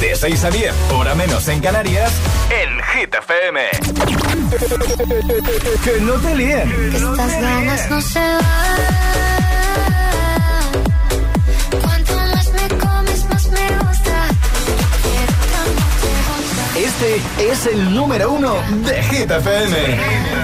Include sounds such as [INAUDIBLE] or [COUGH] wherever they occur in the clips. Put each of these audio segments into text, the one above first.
De 6 a 10, hora menos en Canarias, en Hit FM. que no te líen. Estas ganas no se van. Cuanto más me comes, más me gusta. Este es el número uno de Hit FM.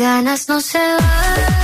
ganas no se van.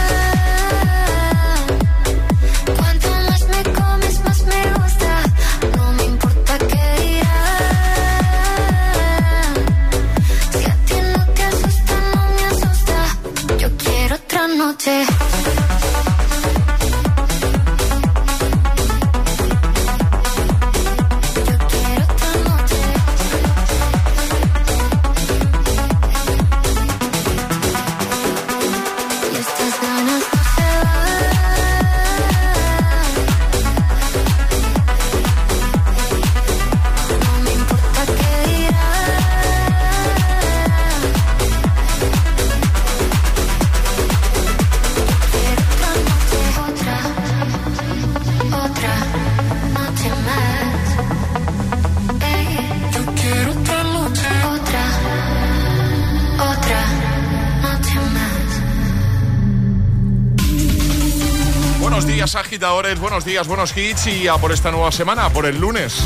Buenos días, buenos hits y a por esta nueva semana, por el lunes.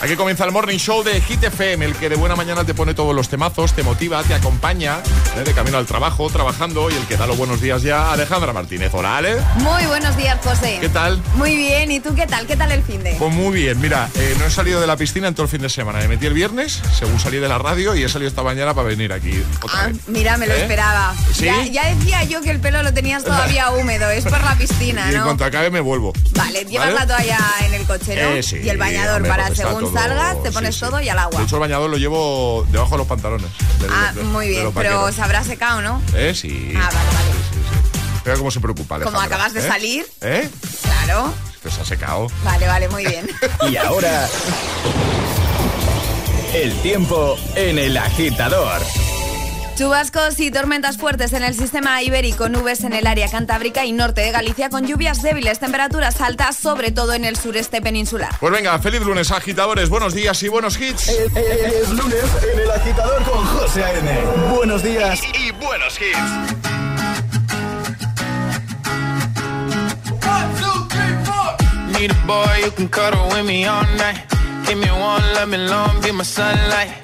Aquí comienza el Morning Show de Hit FM, el que de buena mañana te pone todos los temazos, te motiva, te acompaña, ¿eh? de camino al trabajo, trabajando, y el que da los buenos días ya, Alejandra Martínez. Hola, Ale. Muy buenos días, José. ¿Qué tal? Muy bien, ¿y tú qué tal? ¿Qué tal el fin de? Pues muy bien, mira, eh, no he salido de la piscina en todo el fin de semana. Me metí el viernes, según salí de la radio, y he salido esta mañana para venir aquí otra Ah, vez. mira, me lo ¿Eh? esperaba. ¿Sí? Ya, ya decía yo que el pelo lo tenías [LAUGHS] todavía húmedo, es por la piscina, Y en ¿no? cuanto acabe me vuelvo. Vale, llevas ¿Vale? la toalla en el coche, ¿no? Sí, y el bañador hombre, para según todo- salgas te pones sí. todo y al agua. De hecho, el bañador lo llevo debajo de los pantalones. de- ah, de- muy bien, pero vaqueros. se habrá secado, ¿no? ¿Eh? Sí. Ah, vale, vale. Sí, sí, sí. Mira cómo se preocupa, Como Alejandra, acabas de ¿eh? salir. ¿Eh? Claro. Pues se ha secado. Vale, vale, muy bien. [LAUGHS] Y ahora, el tiempo en el agitador. Chubascos y tormentas fuertes en el sistema ibérico, nubes en el área cantábrica y norte de Galicia con lluvias débiles, temperaturas altas, sobre todo en el sureste peninsular. Pues venga, feliz lunes, agitadores. Buenos días y buenos hits. Es lunes en el agitador con José A.M. Buenos días. Y buenos hits. Need a boy who can cuddle with me all night. Give me one, let me long, be my sunlight.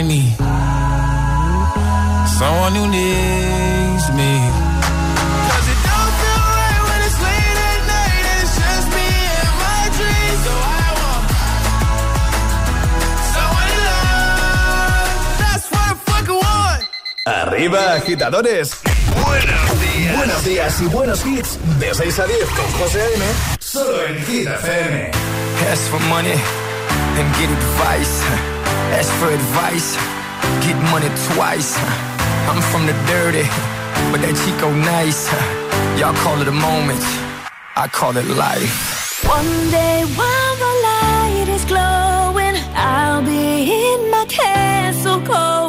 find me. Someone who needs me. Arriba, agitadores. Buenos días. Buenos días y buenos hits. De 6 a 10 con José A.M. Solo en Hit FM. Ask for money and get advice. Ask for advice, get money twice. I'm from the dirty, but that Chico nice. Y'all call it a moment, I call it life. One day while the light is glowing, I'll be in my castle golden.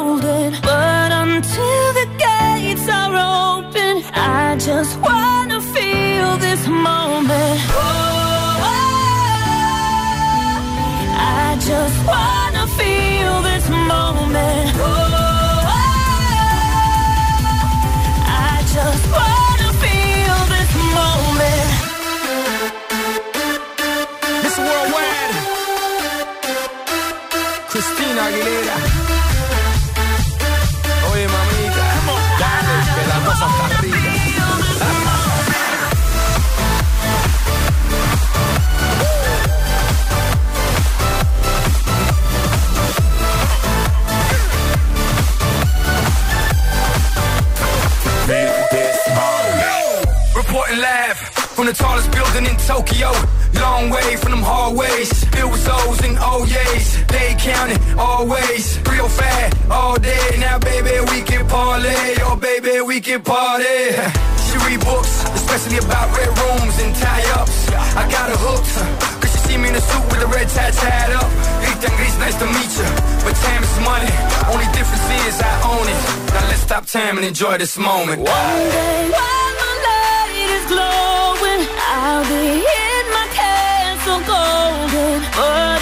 Tokyo. Long way from them hallways, filled with O's and oh O's. They counting always, real fat all day. Now, baby, we can parlay. Oh, baby, we can party. [LAUGHS] She read books, especially about red rooms and tie-ups. I got her hooked. Cause she see me in a suit with a red tie tied up. Rita and Gris, nice to meet you. But time is money. Only difference is I own it. Now let's stop time and enjoy this moment. One day while the light is glowing, I'll be in my castle golden.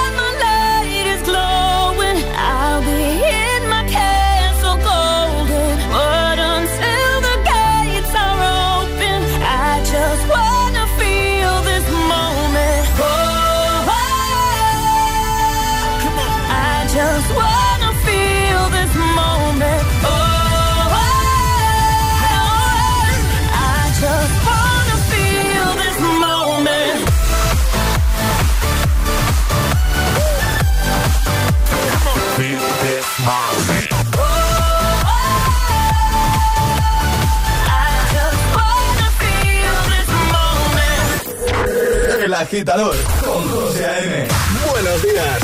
agitador con José A.M. Buenos días.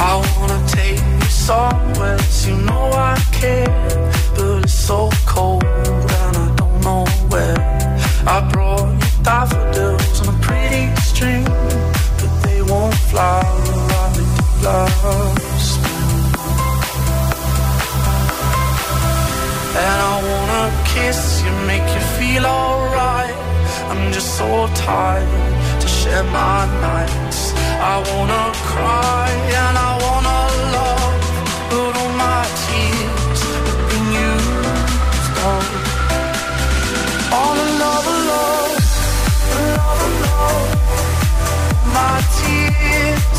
I wanna take you somewhere you know I care, but it's so cold and I don't know where. I brought you daffodils on a pretty string, but they won't fly lost. And I wanna kiss you, make you feel alright. I'm just so tired to share my nights. I wanna cry and I wanna love, but all my tears have been used up. On another love, another love, my tears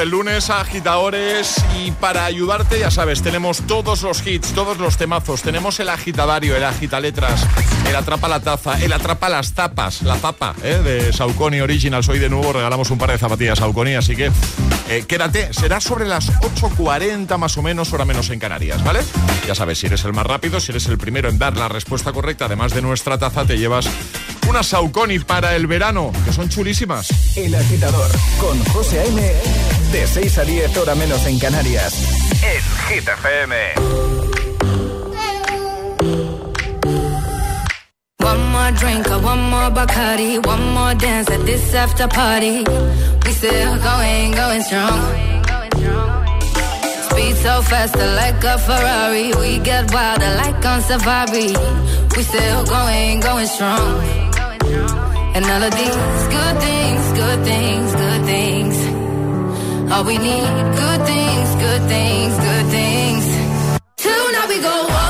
el lunes, agitadores, y para ayudarte, ya sabes, tenemos todos los hits, todos los temazos, tenemos el agitadario, el agitaletras, el atrapa la taza, el atrapa las tapas, la tapa ¿eh? de Saucony Originals. Hoy de nuevo regalamos un par de zapatillas Saucony, así que eh, quédate, será sobre las 8.40 más o menos, hora menos en Canarias, ¿vale? Ya sabes, si eres el más rápido, si eres el primero en dar la respuesta correcta, además de nuestra taza, te llevas una Saucony para el verano, que son chulísimas. El agitador con José A.M. De 6 a 10 hora menos en Canarias. En Hit. One more drink, one more Bacardi, one more dance at this after party. We still going, going strong. Speed so fast, like a Ferrari. We get wilder, like on safari. We still going, going strong. And all of these good things, good things, good things. All we need, good things, good things, good things. Tonight we go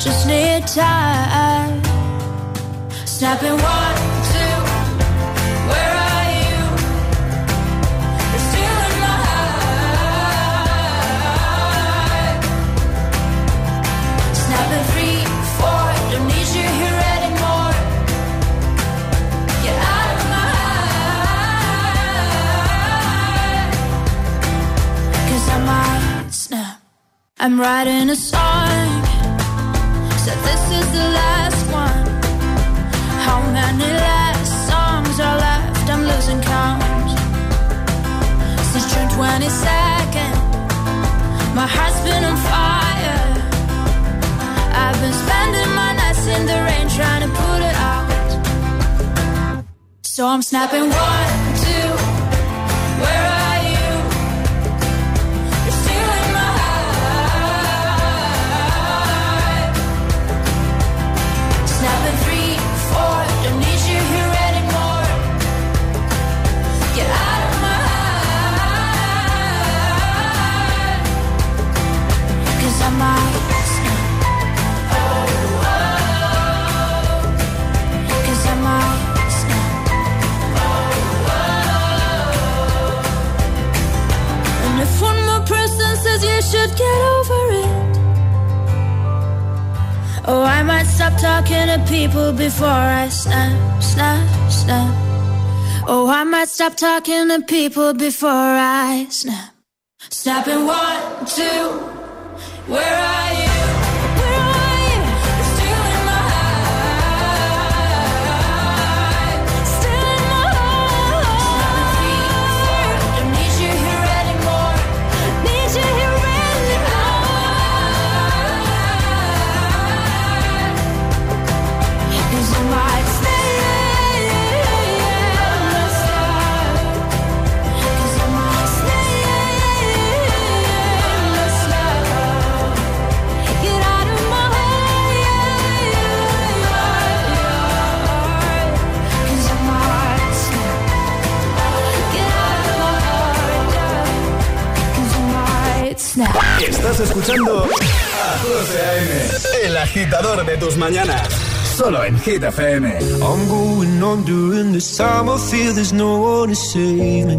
just need time. Snapping one, two, where are you? Still in my three, four, don't need you here anymore. Get out of my Cause I might snap. I'm writing a song. So I'm snapping one, stop talking to people before I snap. Snapping one, two, where are you? Estás escuchando a José A.M., el agitador de tus mañanas. Solo en Hit FM. I'm going on during this time. I feel there's no one to save me.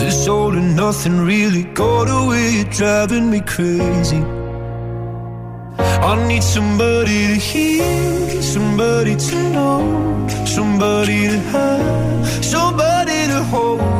This all and nothing really got away, driving me crazy. I need somebody to hear, somebody to know, somebody to have, somebody to hold.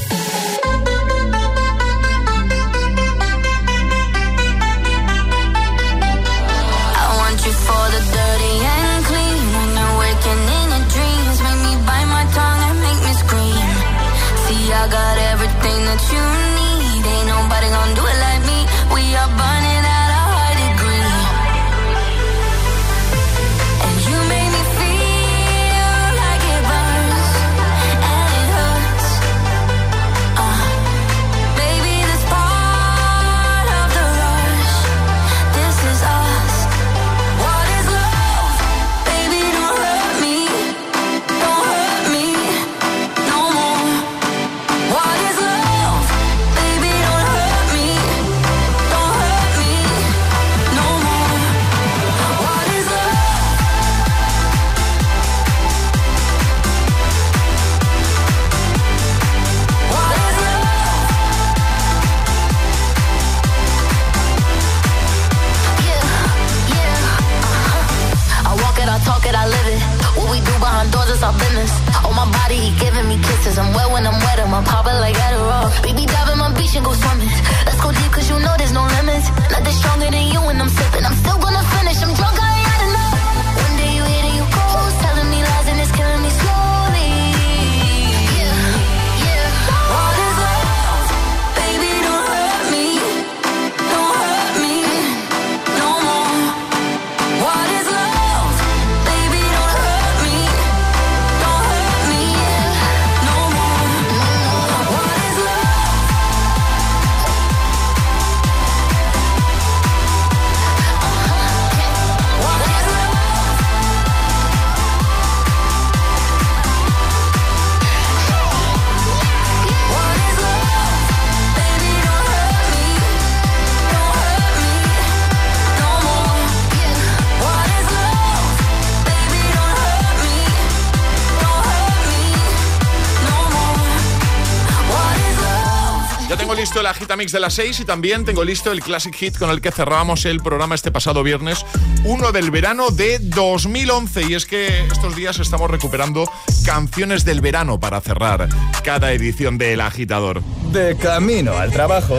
el Agitamix de las 6 y también tengo listo el Classic Hit con el que cerramos el programa este pasado viernes, uno del verano de 2011. Y es que estos días estamos recuperando canciones del verano para cerrar cada edición del Agitador. De camino al trabajo.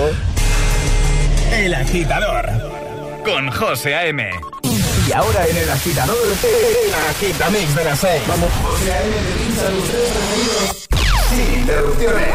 El agitador con José A.M. Y ahora en el agitador, el agitamix de las 6. Vamos. José A.M. preferidos sin interrupciones.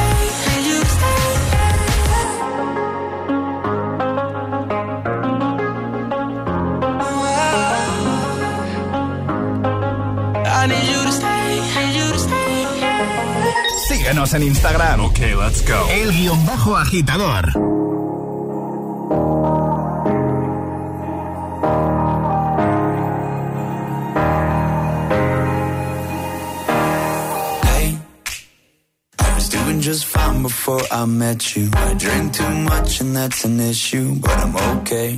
Síguenos en Instagram. Ok, let's go. El guion bajo agitador. just fine before I met you. I drink too much and that's an issue, but I'm okay.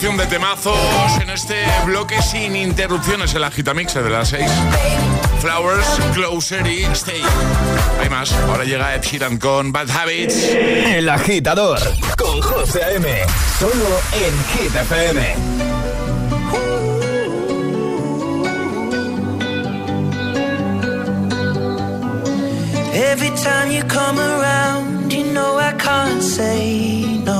de temazos en este bloque sin interrupciones, el agitamixe de las 6. Flowers, Closer y Stay. Hay más, ahora llega Ed Sheeran con Bad Habits. El agitador con José M. Solo en Hit Every time you come around, you know I can't say no.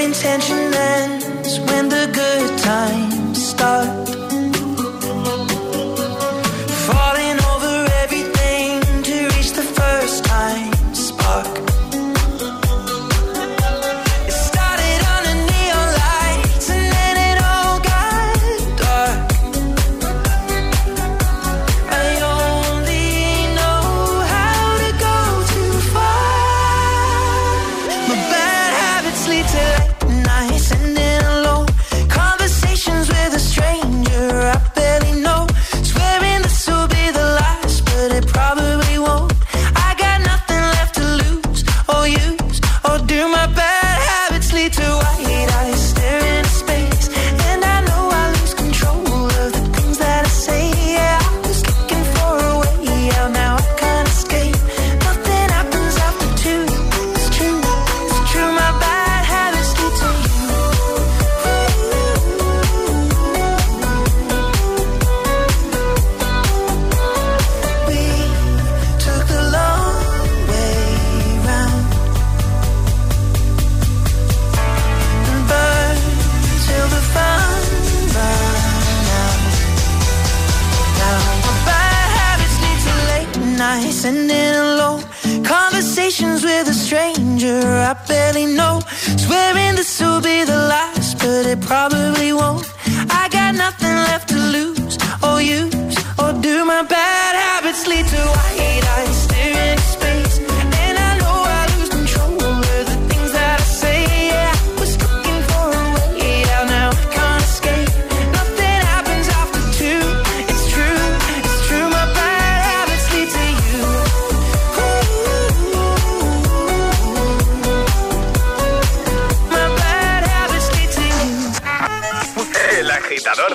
intention ends when the good times start.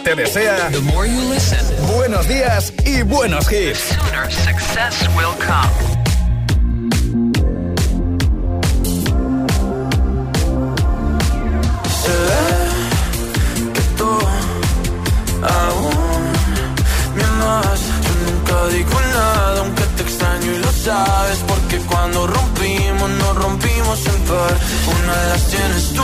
te desea The more you listen, buenos días y buenos hits. success will come. Que tú aún me amas. Yo nunca digo nada, aunque te extraño y lo sabes. Porque cuando rompimos, nos rompimos en par. Una de las tienes tú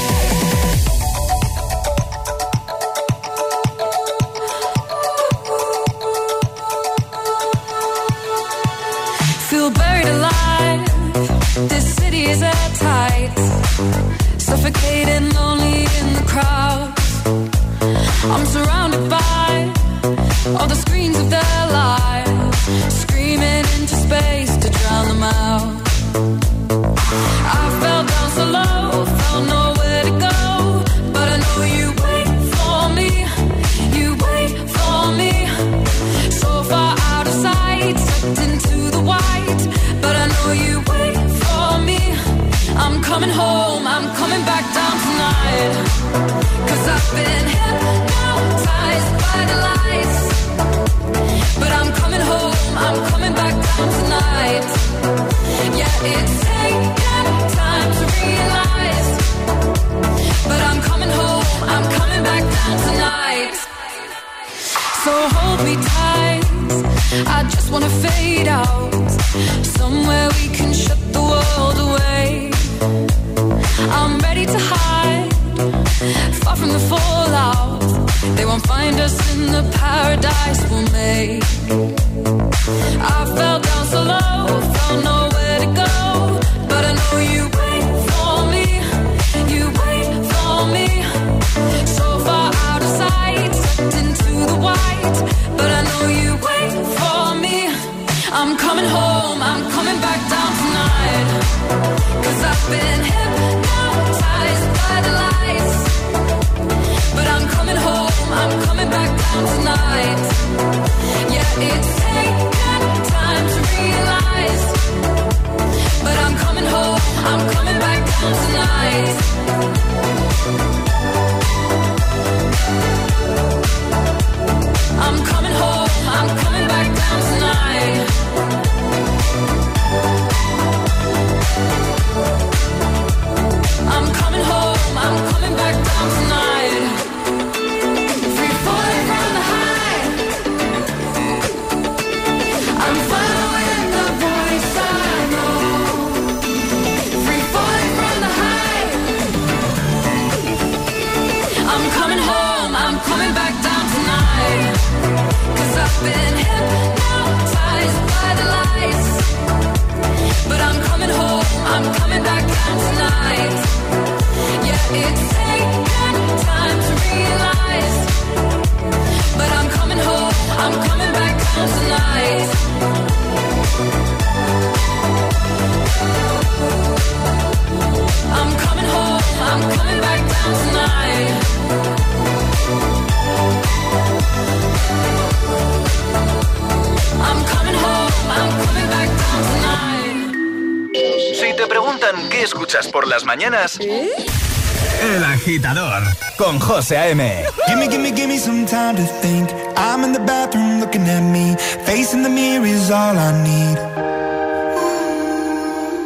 Mañanas? El agitador con José A.M. Gimme, gimme, gimme some time to think. I'm in the bathroom looking at me. Facing the mirror is all I need.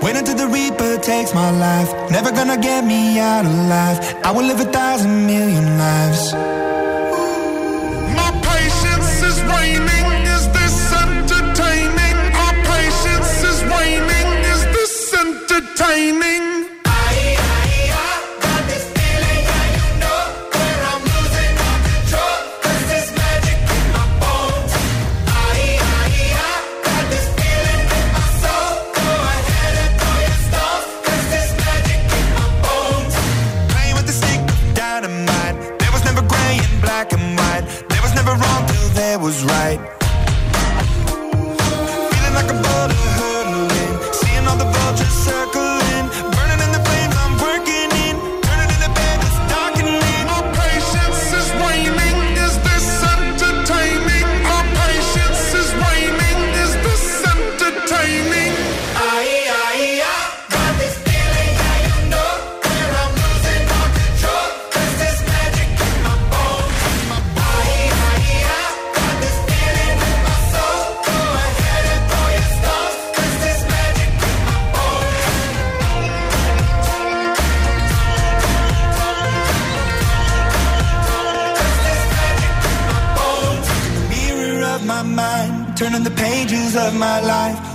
Wait until the Reaper takes my life. Never gonna get me out alive. I will live a thousand million lives.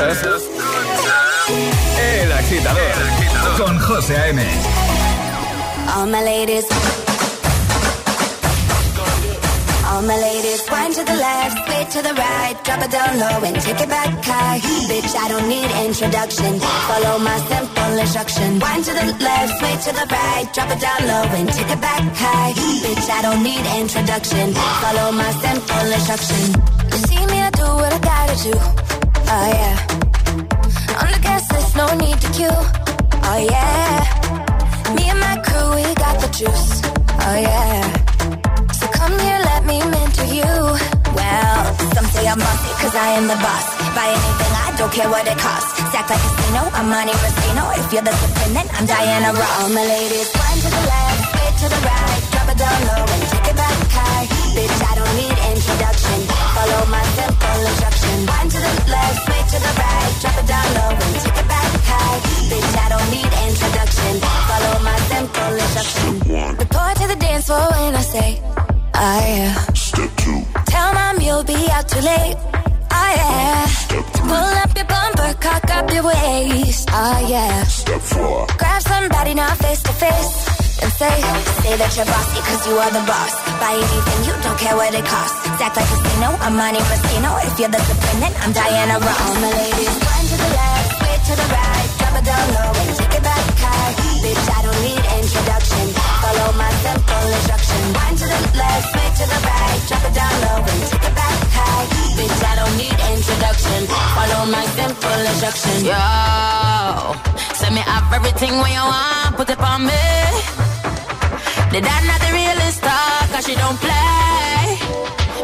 El agitador con José A.M. All my ladies. All my ladies, wind to the left, sway to the right, drop it down low and take it back high. Bitch, I don't need introduction. Follow my simple instruction. Wind to the left, sway to the right, drop it down low and take it back high. Bitch, I don't need introduction. Follow my simple instruction. You see me, I do what I gotta do. Oh yeah. On the guest list, no need to queue. Oh yeah. Me and my crew, we got the juice. Oh yeah. So come here, let me mentor you. Well, some say I'm bossy, cause I am the boss. Buy anything, I don't care what it costs. Stack like a casino, I'm Monte Rustino. If you're the dependent, I'm Diana Ross. All my ladies, one to the left, straight to the right. Drop it down low and take it back high. Bitch, I don't need introduction. Follow my simple instruction. One to the left, straight to the right. Drop it down low and take it back high. Bitch, I don't need introduction. Follow my simple instruction. Report to the dance floor when I say, oh yeah. Step two. Tell mom you'll be out too late. Oh yeah. Pull up your bumper, cock up your waist. Oh yeah. Step four. Grab somebody now face to face. And say, say that you're bossy cause you are the boss. Buy anything, you don't care what it costs. Act like a casino, I'm Monte Rustino. If you're the dependent, I'm Diana Ross. All my ladies, one to the left, straight to the right. Drop it down low and take it back high. Bitch, I don't need introduction. Follow my simple instruction. One to the left, straight to the right. Drop it down low and take it back high. Bitch, I don't need introduction. Follow my simple instruction. Yo, send me up everything when you want, put it on me. The dad not the realest talk, cause she don't play.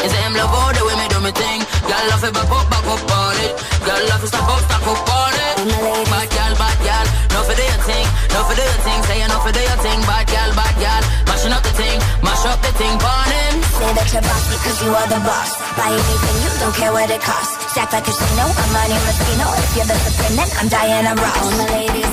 It's him love all the way me do me thing. Girl love it, back up, back up on it. Girl love it, stop up, stop up on it. Bad girl, bad girl, no for do your thing, no for do your thing. Say you no for do your thing, bad girl, bad girl. Mashing up the thing, mash up the thing, burn him. Say that you're bossy cause you are the boss. Buy anything, you don't care what it costs. Stack like a casino, I'm Monte Rustino. If you're the dependent, I'm Diana Ross. All my ladies,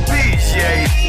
appreciate.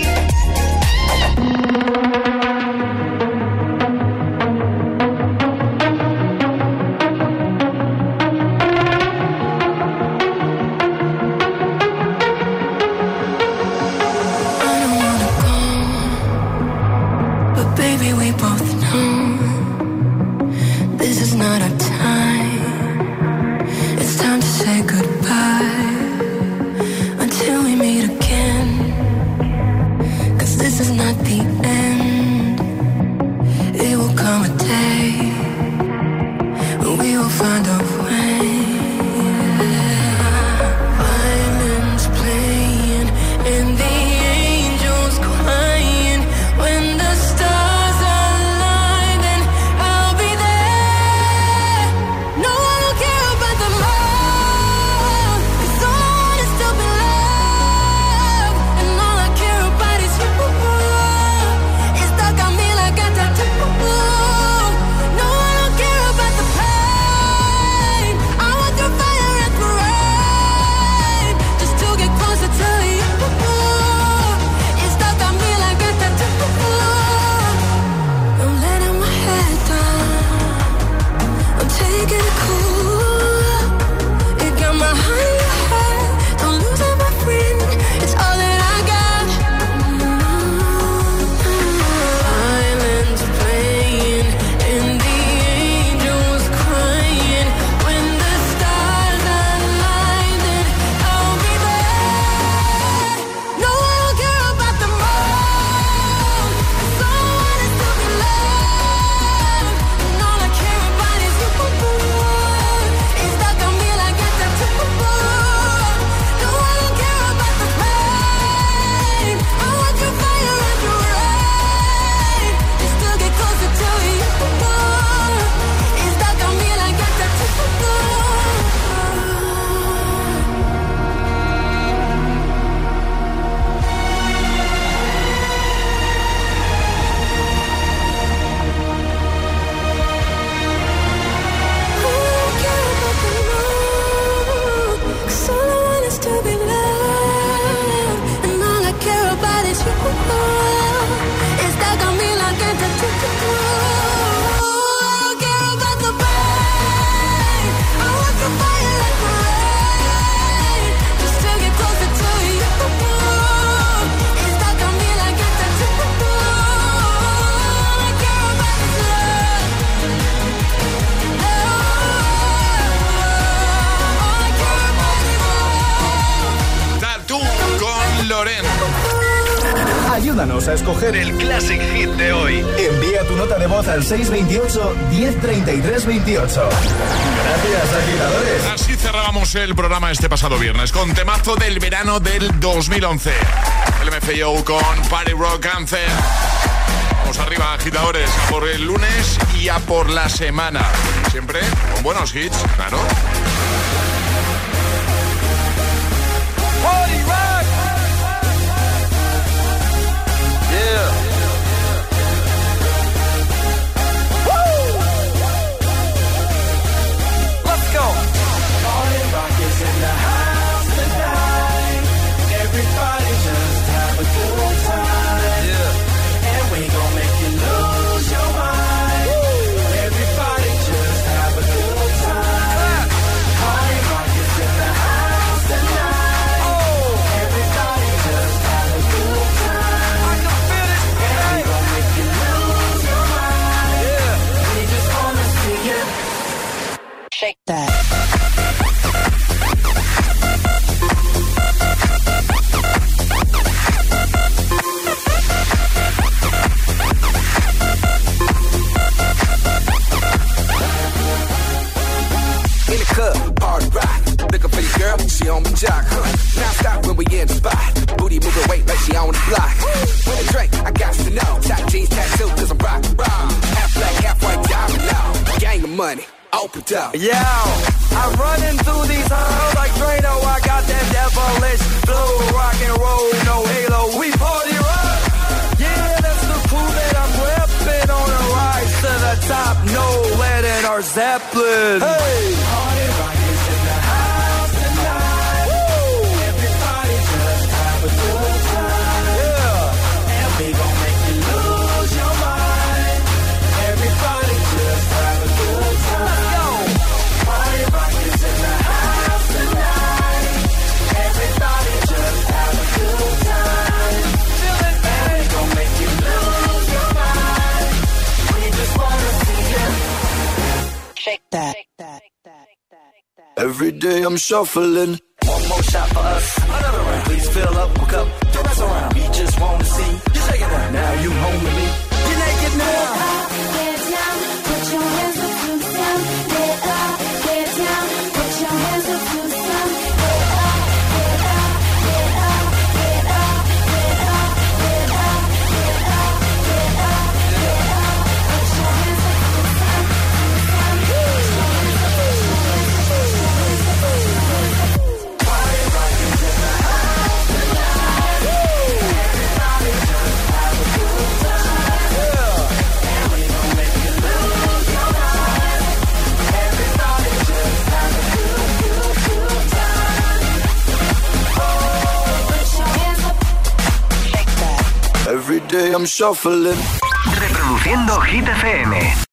a escoger el Classic Hit de hoy. Envía tu nota de voz al 628 103328. Gracias, agitadores. Así cerrábamos el programa este pasado viernes con temazo del verano del 2011. El MFAO con Party Rock Cancer. Vamos arriba, agitadores, a por el lunes y a por la semana. Siempre con buenos hits, claro. Hope. Yeah, I'm running through these halls like Drano. I got that devilish flow, rock and roll, no halo. We party rock. Yeah, that's the crew that I'm repping on a rise to the top. No letting our Zeppelin. Hey, party rock. Every day I'm shuffling. One more shot for us, another round. Please fill up, hook cup, don't mess around. We just wanna see you shaking now. Now you home with me. Reproduciendo Hit FM.